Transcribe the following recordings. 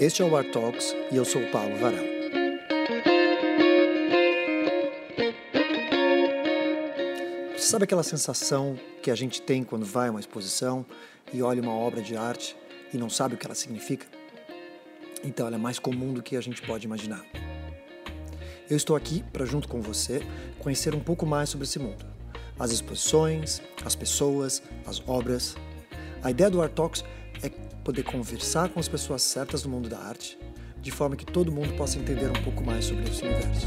Este é o Art Talks e eu sou o Paulo Varela. Você sabe aquela sensação que a gente tem quando vai a uma exposição e olha uma obra de arte e não sabe o que ela significa? Então ela é mais comum do que a gente pode imaginar. Eu estou aqui para, junto com você, conhecer um pouco mais sobre esse mundo. As exposições, as pessoas, as obras. A ideia do Art Talks é poder conversar com as pessoas certas do mundo da arte, de forma que todo mundo possa entender um pouco mais sobre esse universo.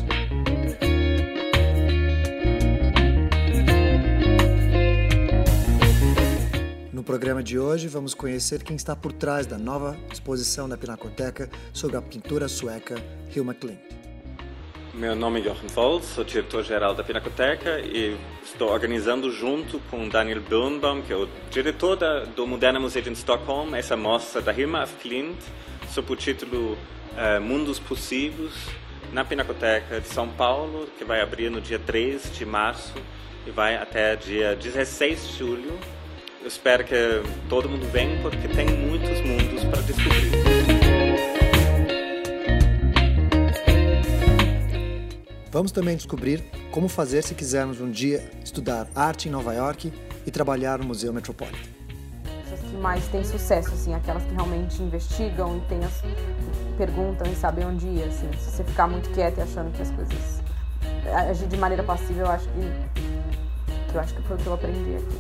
No programa de hoje, vamos conhecer quem está por trás da nova exposição da Pinacoteca sobre a pintura sueca Hilma Klint. Meu nome é Jochen Volz, sou diretor-geral da Pinacoteca e estou organizando junto com Daniel Birnbaum, que é o diretor da, do Moderna Museu de Stockholm, essa mostra da Hilma af Klint, sob o título uh, Mundos Possíveis, na Pinacoteca de São Paulo, que vai abrir no dia 3 de março e vai até dia 16 de julho. Eu espero que todo mundo venha, porque tem muitos mundos Vamos também descobrir como fazer se quisermos um dia estudar arte em Nova York e trabalhar no Museu Metropolitan. As que mais têm sucesso, assim, aquelas que realmente investigam e têm as, perguntam e sabem onde ir, assim. Se você ficar muito quieto e achando que as coisas agir de maneira passiva, eu acho que, que eu acho que foi o que eu aprendi aqui.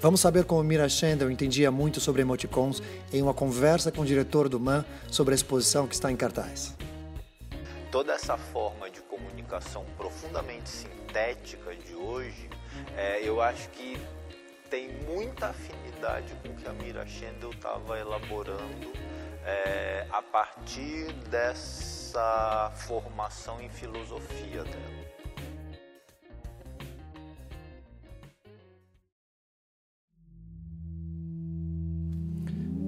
Vamos saber como Mira Schendel entendia muito sobre emoticons em uma conversa com o diretor do MAN sobre a exposição que está em cartaz toda essa forma de comunicação profundamente sintética de hoje, é, eu acho que tem muita afinidade com o que a Mira Schendel estava elaborando é, a partir dessa formação em filosofia dela.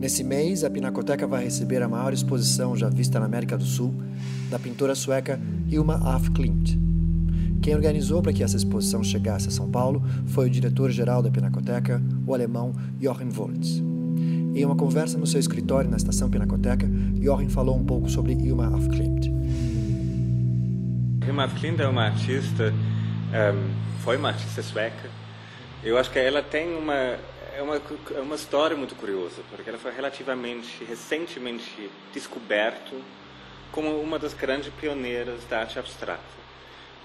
Nesse mês, a Pinacoteca vai receber a maior exposição já vista na América do Sul da pintora sueca Hilma af Klint. Quem organizou para que essa exposição chegasse a São Paulo foi o diretor-geral da Pinacoteca, o alemão Jochen Woltz. Em uma conversa no seu escritório na estação Pinacoteca, Jochen falou um pouco sobre Hilma af Klint. Hilma af Klint é uma artista, um, ehm, foi uma artista sueca. Eu acho que ela tem uma é uma, é uma história muito curiosa, porque ela foi relativamente recentemente descoberto como uma das grandes pioneiras da arte abstrata.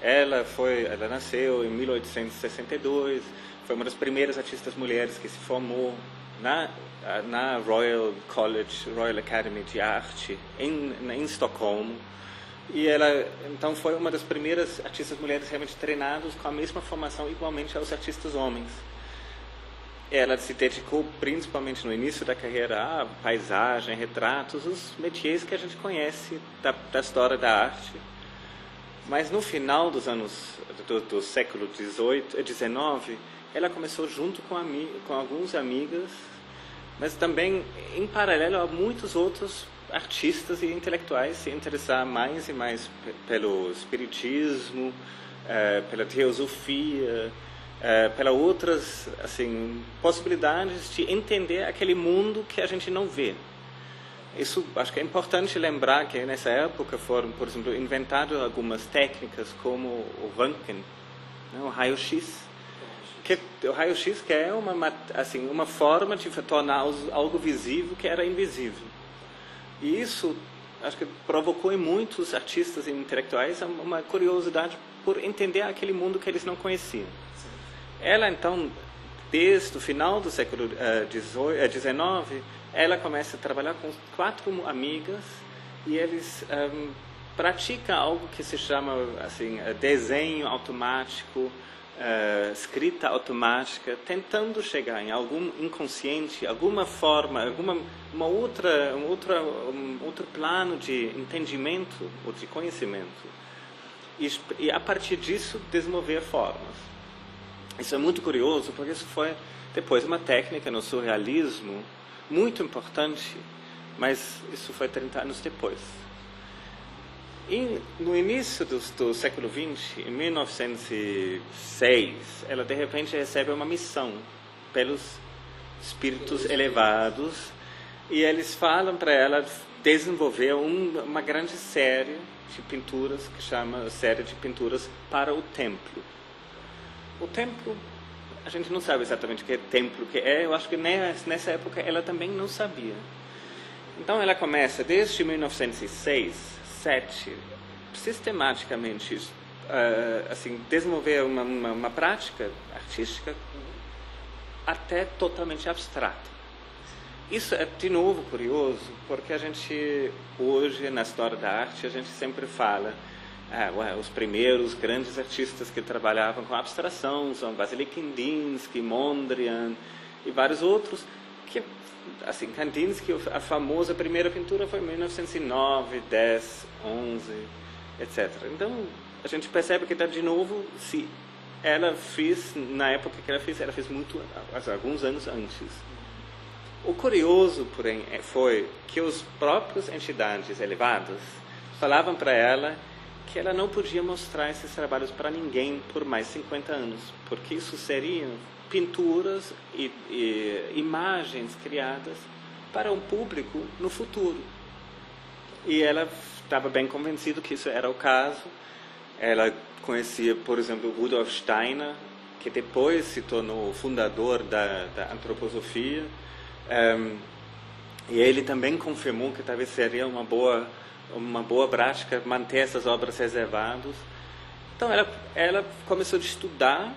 Ela foi, ela nasceu em 1862, foi uma das primeiras artistas mulheres que se formou na na Royal College, Royal Academy de Arte em em Estocolmo. E ela então foi uma das primeiras artistas mulheres realmente treinadas com a mesma formação igualmente aos artistas homens ela se dedicou principalmente no início da carreira a paisagem, retratos, os métiers que a gente conhece da, da história da arte. Mas no final dos anos do, do século XIX, ela começou junto com, com alguns amigas, mas também em paralelo a muitos outros artistas e intelectuais se interessar mais e mais pelo espiritismo, eh, pela teosofia, é, pela outras assim possibilidades de entender aquele mundo que a gente não vê. Isso acho que é importante lembrar que nessa época foram, por exemplo, inventadas algumas técnicas como o Röntgen, né, o raio-x, que o raio-x que é uma assim uma forma de tornar algo visível que era invisível. E isso acho que provocou em muitos artistas e intelectuais uma curiosidade por entender aquele mundo que eles não conheciam. Ela, então, desde o final do século XIX, uh, ela começa a trabalhar com quatro amigas e eles um, praticam algo que se chama assim desenho automático, uh, escrita automática, tentando chegar em algum inconsciente, alguma forma, alguma uma outra, um outra, um outro plano de entendimento ou de conhecimento e a partir disso desenvolver formas. Isso é muito curioso, porque isso foi depois uma técnica no surrealismo muito importante, mas isso foi 30 anos depois. E no início do, do século XX, em 1906, ela de repente recebe uma missão pelos espíritos elevados e eles falam para ela desenvolver um, uma grande série de pinturas que chama série de pinturas para o templo. O templo, a gente não sabe exatamente o que é templo que é. Eu acho que nessa época ela também não sabia. Então ela começa desde 1906, 7, sistematicamente uh, assim desenvolver uma, uma, uma prática artística até totalmente abstrata. Isso é, de novo, curioso, porque a gente, hoje, na história da arte, a gente sempre fala ah, ué, os primeiros grandes artistas que trabalhavam com abstração são Vasily Kandinsky, Mondrian e vários outros, que, assim, Kandinsky, a famosa primeira pintura foi em 1909, 10, 11, etc. Então, a gente percebe que está de novo, se ela fez, na época que ela fez, ela fez muito, alguns anos antes. O curioso, porém, é, foi que os próprios entidades elevadas falavam para ela que ela não podia mostrar esses trabalhos para ninguém por mais 50 anos, porque isso seriam pinturas e, e imagens criadas para um público no futuro. E ela estava bem convencida que isso era o caso. Ela conhecia, por exemplo, Rudolf Steiner, que depois se tornou fundador da, da antroposofia um, e ele também confirmou que talvez seria uma boa uma boa prática manter essas obras reservadas. Então ela ela começou a estudar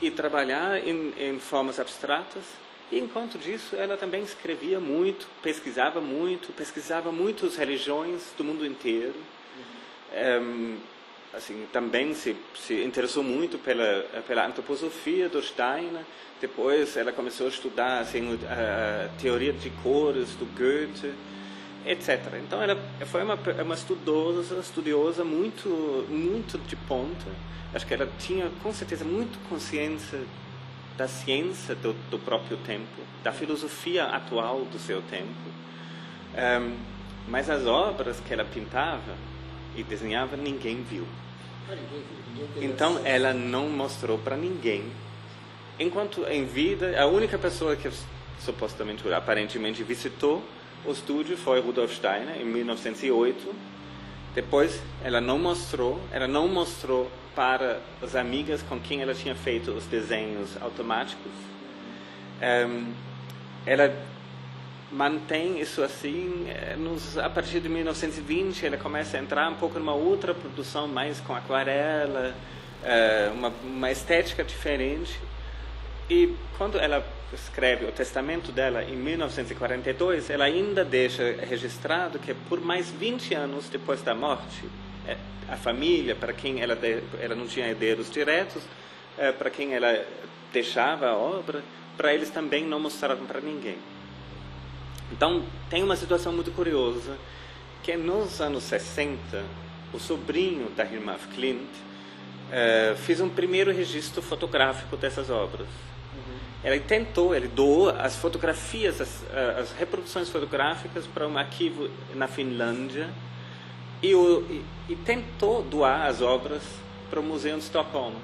e trabalhar em, em formas abstratas. E enquanto disso, ela também escrevia muito, pesquisava muito, pesquisava muitas religiões do mundo inteiro. Um, assim, também se, se interessou muito pela, pela antroposofia do Steiner. Depois ela começou a estudar assim, a, teoria de cores do Goethe, etc. Então ela foi uma, uma estudiosa, estudiosa muito, muito de ponta. Acho que ela tinha com certeza muito consciência da ciência do, do próprio tempo, da filosofia atual do seu tempo. Um, mas as obras que ela pintava e desenhava ninguém viu. Então ela não mostrou para ninguém. Enquanto em vida, a única pessoa que supostamente, aparentemente visitou o estúdio foi Rudolf Steiner em 1908. Depois ela não mostrou, ela não mostrou para as amigas com quem ela tinha feito os desenhos automáticos. Um, ela mantém isso assim. Eh, nos, a partir de 1920, ela começa a entrar um pouco numa outra produção, mais com aquarela, uh, uma, uma estética diferente. E quando ela escreve o testamento dela em 1942, ela ainda deixa registrado que por mais 20 anos depois da morte, eh, a família, para quem ela, ela não tinha herdeiros diretos, para quem ela deixava a obra, para eles também não mostraram para ninguém. Então, tem uma situação muito curiosa, que nos anos 60, o sobrinho da irmã Clint uh, fez um primeiro registro fotográfico dessas obras. Ele tentou, ele doou as fotografias, as, uh, as reproduções fotográficas para um arquivo na Finlândia e, o, e, e tentou doar as obras para o Museu de Estocolmo.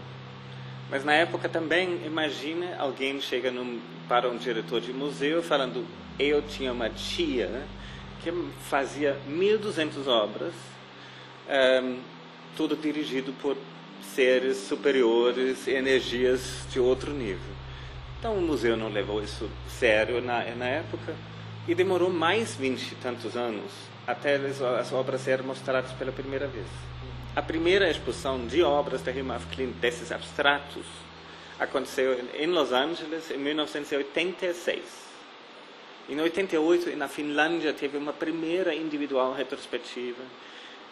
Mas na época também, imagina alguém chega num, para um diretor de museu falando: eu tinha uma tia que fazia 1.200 obras, um, ehm, tudo dirigido por seres superiores, energias de outro nível. Então o museu não levou isso sério na, na época e demorou mais 20 e tantos anos até as obras serem mostradas pela primeira vez. A primeira exposição de obras da Riemann Klein, desses abstratos, aconteceu em Los Angeles em 1986. Em 88, na Finlândia, teve uma primeira individual retrospectiva.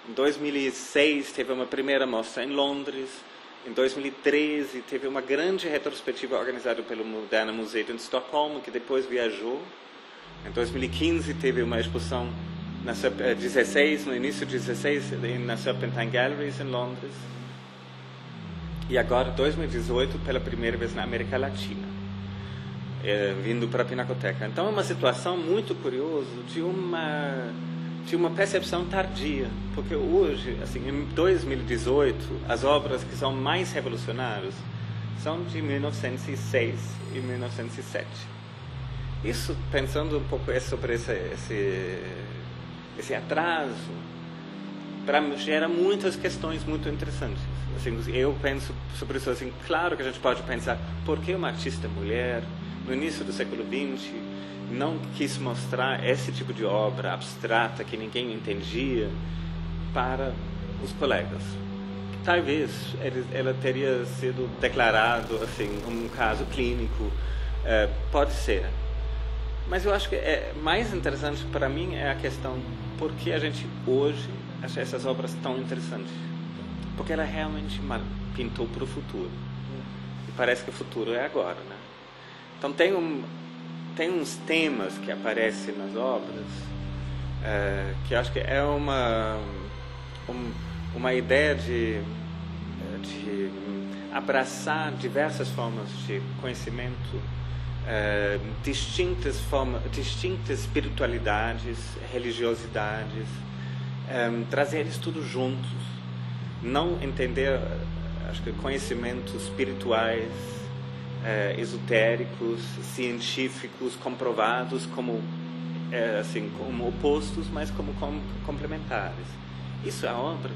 Em 2006, teve uma primeira mostra em Londres. Em 2013, teve uma grande retrospectiva organizada pelo Moderna Museu em Estocolmo, que depois viajou. Em 2015, teve uma exposição na 16, no início de 16, na Serpentine Galleries em Londres. E agora, 2018, pela primeira vez na América Latina é, vindo para a Pinacoteca. Então é uma situação muito curiosa de uma de uma percepção tardia, porque hoje, assim, em 2018, as obras que são mais revolucionárias são de 1906 e 1907. isso, pensando um pouco sobre esse, esse, esse atraso, gera muitas questões muito interessantes. Assim, eu penso sobre isso assim, claro que a gente pode pensar por que uma artista mulher no início do século XX não quis mostrar esse tipo de obra abstrata que ninguém entendia para os colegas. Talvez ela teria sido declarado assim um caso clínico, é, pode ser. Mas eu acho que é mais interessante para mim é a questão por que a gente hoje acha essas obras tão interessantes. Porque ela realmente pintou para o futuro. E parece que o futuro é agora, né? Então tem um tem uns temas que aparecem nas obras é, que acho que é uma um, uma ideia de de abraçar diversas formas de conhecimento é, distintas formas distintas espiritualidades religiosidades é, trazer isso tudo juntos. Não entender acho que conhecimentos espirituais é, esotéricos, científicos, comprovados como é, assim como opostos, mas como com, complementares. Isso a obra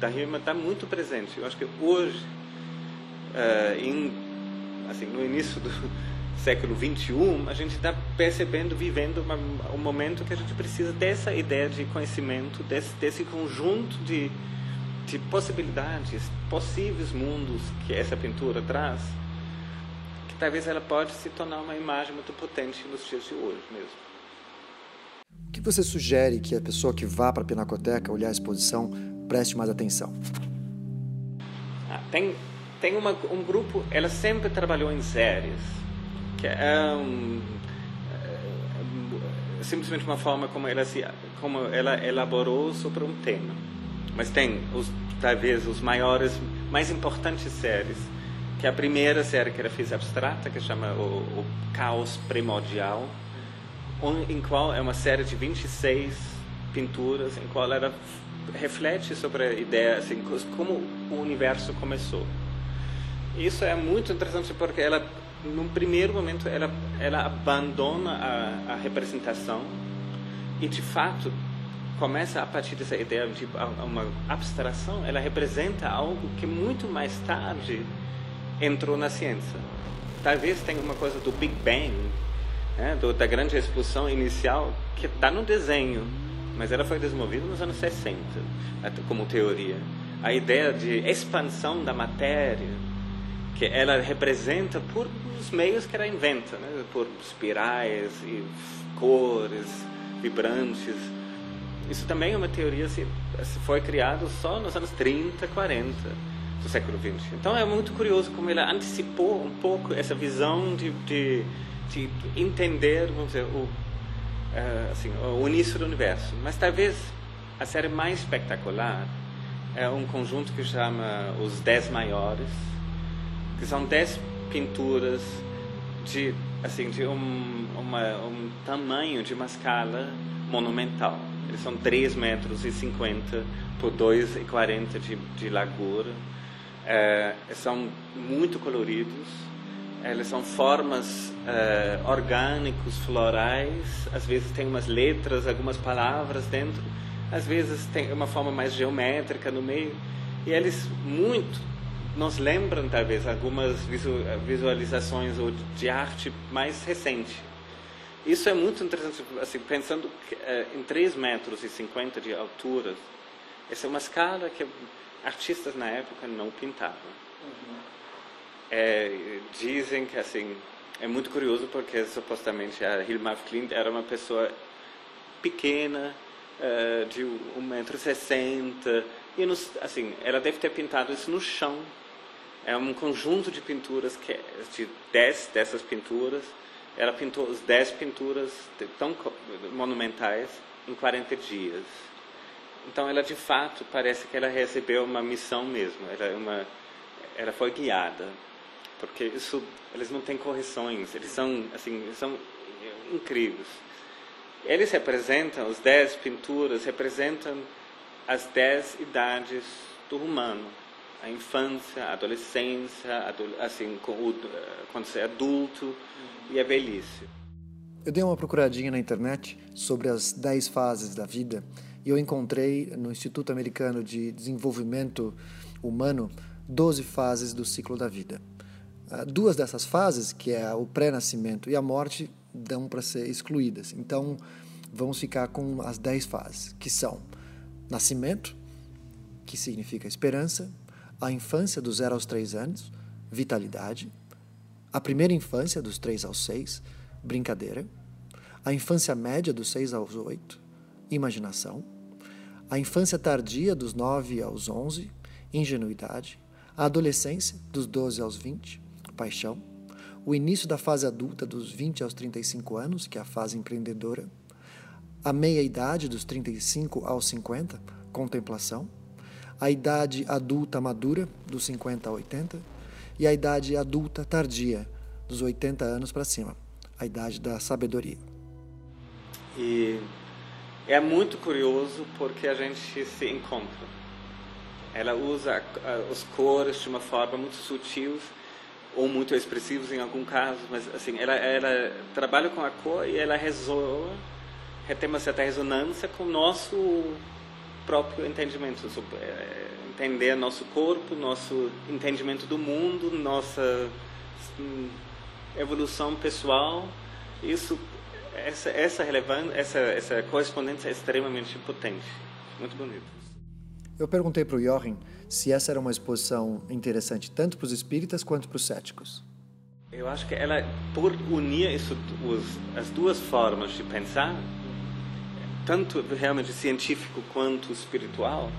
da Riemann está muito presente. Eu acho que hoje, é, em, assim, no início do século 21, a gente está percebendo, vivendo uma, um momento que a gente precisa dessa ideia de conhecimento, desse, desse conjunto de, de possibilidades, possíveis mundos que essa pintura traz talvez ela pode se tornar uma imagem muito potente nos dias de hoje mesmo. O que você sugere que a pessoa que vá para a Pinacoteca olhar a exposição preste mais atenção? Ah, tem tem uma, um grupo, ela sempre trabalhou em séries, que é um, é, simplesmente uma forma como ela se como ela elaborou sobre um tema. Mas tem os talvez os maiores, mais importantes séries que é a primeira série que ela fez abstrata, que chama o, o Caos Primordial, em qual é uma série de 26 pinturas, em qual ela reflete sobre a ideia, assim, como o universo começou. Isso é muito interessante porque ela, num primeiro momento, ela, ela abandona a, a representação e, de fato, começa a partir dessa ideia de uma abstração, ela representa algo que muito mais tarde entrou na ciência. Talvez tenha uma coisa do Big Bang, né, do, da grande explosão inicial, que está no desenho, mas ela foi desenvolvida nos anos 60 como teoria. A ideia de expansão da matéria, que ela representa por os meios que ela inventa, né, por espirais e cores vibrantes. Isso também é uma teoria que foi criado só nos anos 30, 40 do século XX. Então é muito curioso como ele antecipou um pouco essa visão de, de, de entender, vamos dizer, o, uh, assim, o início do universo. Mas talvez a série mais espetacular é um conjunto que chama Os Dez Maiores, que são dez pinturas de, assim, de um, uma, um tamanho, de uma escala monumental. Eles são 3 metros e 50 por 2,40 de, de largura é, são muito coloridos, eles são formas é, orgânicos, florais, às vezes tem umas letras, algumas palavras dentro, às vezes tem uma forma mais geométrica no meio, e eles muito nos lembram talvez algumas visualizações de arte mais recente. Isso é muito interessante, assim, pensando é, em 3 metros e 50 de altura, essa é uma escala que artistas na época não pintavam. Uhum. É, dizem que assim é muito curioso porque supostamente a Hilma Klint era uma pessoa pequena, uh, de 1,60m, e nos, assim, ela deve ter pintado isso no chão. É um conjunto de pinturas, que, de 10 dessas pinturas. Ela pintou as 10 pinturas tão monumentais em 40 dias. Então ela de fato parece que ela recebeu uma missão mesmo. Ela, é uma, ela foi guiada, porque isso eles não têm correções. Eles são assim, são incríveis. Eles representam as dez pinturas representam as dez idades do humano a infância, a adolescência, assim, quando você é adulto e a velhice. Eu dei uma procuradinha na internet sobre as 10 fases da vida e eu encontrei no Instituto Americano de Desenvolvimento Humano 12 fases do ciclo da vida. Ah, duas dessas fases, que é o pré-nascimento e a morte, dão para ser excluídas. Então, vamos ficar com as 10 fases, que são nascimento, que significa esperança, a infância dos 0 aos 3 anos, vitalidade, a primeira infância dos 3 aos 6, brincadeira, a infância média dos 6 aos 8, imaginação, a infância tardia dos 9 aos 11, ingenuidade, a adolescência dos 12 aos 20, paixão, o início da fase adulta dos 20 aos 35 anos, que é a fase empreendedora, a meia-idade dos 35 aos 50, contemplação, a idade adulta madura dos 50 a 80 e a idade adulta tardia dos 80 anos para cima, a idade da sabedoria. E é muito curioso porque a gente se encontra. Ela usa as cores de uma forma muito sutil ou muito expressivos em algum caso, mas assim, ela, ela trabalha com a cor e ela ressoa, tem uma certa ressonância com o nosso próprio entendimento, é, entender nosso corpo, nosso entendimento do mundo, nossa hum, evolução pessoal. Isso, essa, essa essa, essa correspondência é extremamente potente, muito bonito. Eu perguntei para o Jochen se essa era uma exposição interessante tanto para os espíritas quanto para os céticos. Eu acho que ela, por unir isso, os, as duas formas de pensar, tanto realmente científico quanto espiritual,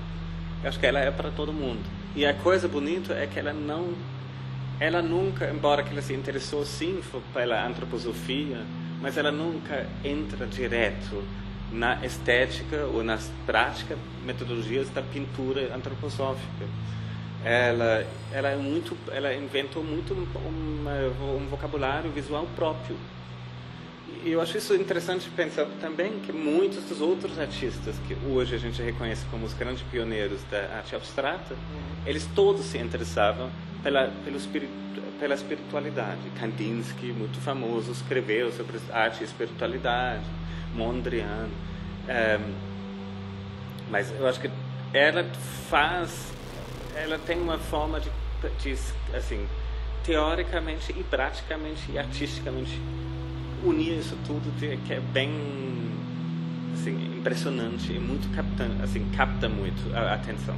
eu acho que ela é para todo mundo. E a coisa bonita é que ela não, ela nunca, embora que ela se interessou sim pela antroposofia, mas ela nunca entra direto na estética ou nas práticas, metodologias da pintura antroposófica. Ela, ela é muito, ela inventou muito um, um vocabulário visual próprio. E eu acho isso interessante pensar também que muitos dos outros artistas que hoje a gente reconhece como os grandes pioneiros da arte abstrata, eles todos se interessavam pela, pelo espírito, pela espiritualidade. Kandinsky, muito famoso, escreveu sobre arte e espiritualidade. Mondrian. É, mas eu acho que ela faz, ela tem uma forma de, de assim, teoricamente e praticamente e artisticamente unir isso tudo que é bem assim, impressionante e muito capta, assim, capta muito a atenção.